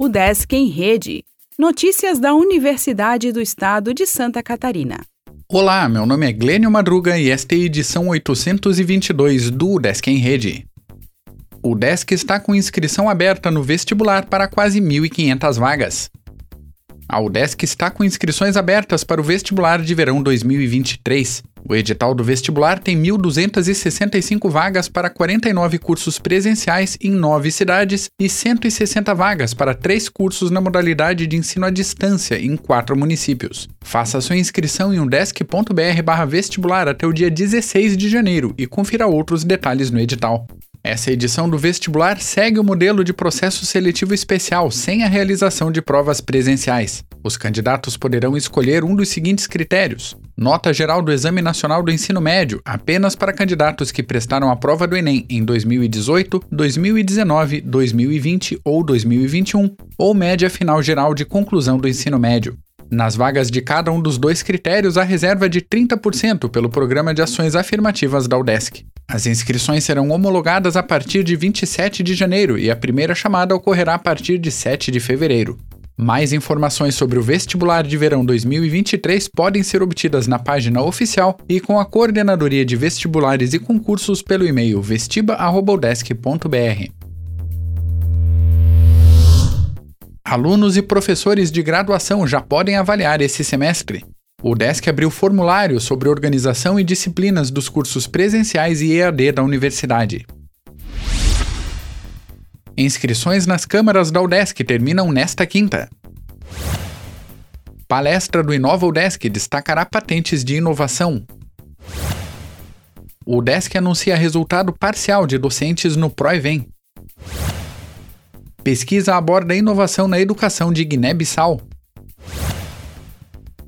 O Desk em Rede. Notícias da Universidade do Estado de Santa Catarina. Olá, meu nome é Glênio Madruga e esta é a edição 822 do Desk em Rede. O Desk está com inscrição aberta no vestibular para quase 1.500 vagas. A UDESC está com inscrições abertas para o vestibular de verão 2023. O edital do vestibular tem 1.265 vagas para 49 cursos presenciais em nove cidades e 160 vagas para três cursos na modalidade de ensino à distância em quatro municípios. Faça sua inscrição em udesc.br/vestibular até o dia 16 de janeiro e confira outros detalhes no edital. Essa edição do vestibular segue o modelo de processo seletivo especial sem a realização de provas presenciais. Os candidatos poderão escolher um dos seguintes critérios: nota geral do Exame Nacional do Ensino Médio, apenas para candidatos que prestaram a prova do Enem em 2018, 2019, 2020 ou 2021, ou média final geral de conclusão do ensino médio. Nas vagas de cada um dos dois critérios, a reserva de 30% pelo Programa de Ações Afirmativas da UDESC. As inscrições serão homologadas a partir de 27 de janeiro e a primeira chamada ocorrerá a partir de 7 de fevereiro. Mais informações sobre o vestibular de verão 2023 podem ser obtidas na página oficial e com a Coordenadoria de Vestibulares e Concursos pelo e-mail vestiba.udesc.br. Alunos e professores de graduação já podem avaliar esse semestre. O DESC abriu formulário sobre organização e disciplinas dos cursos presenciais e EAD da universidade. Inscrições nas câmaras da UDESC terminam nesta quinta. Palestra do Inova UDESC destacará patentes de inovação. O UDESC anuncia resultado parcial de docentes no ProEvem. Pesquisa aborda inovação na educação de Guiné-Bissau.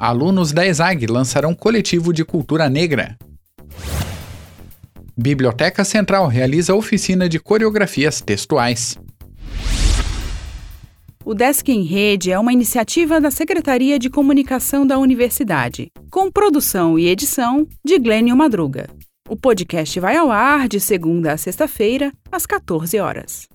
Alunos da ESAG lançarão coletivo de cultura negra. Biblioteca Central realiza oficina de coreografias textuais. O Desk em Rede é uma iniciativa da Secretaria de Comunicação da Universidade, com produção e edição de Glênio Madruga. O podcast vai ao ar de segunda a sexta-feira, às 14 horas.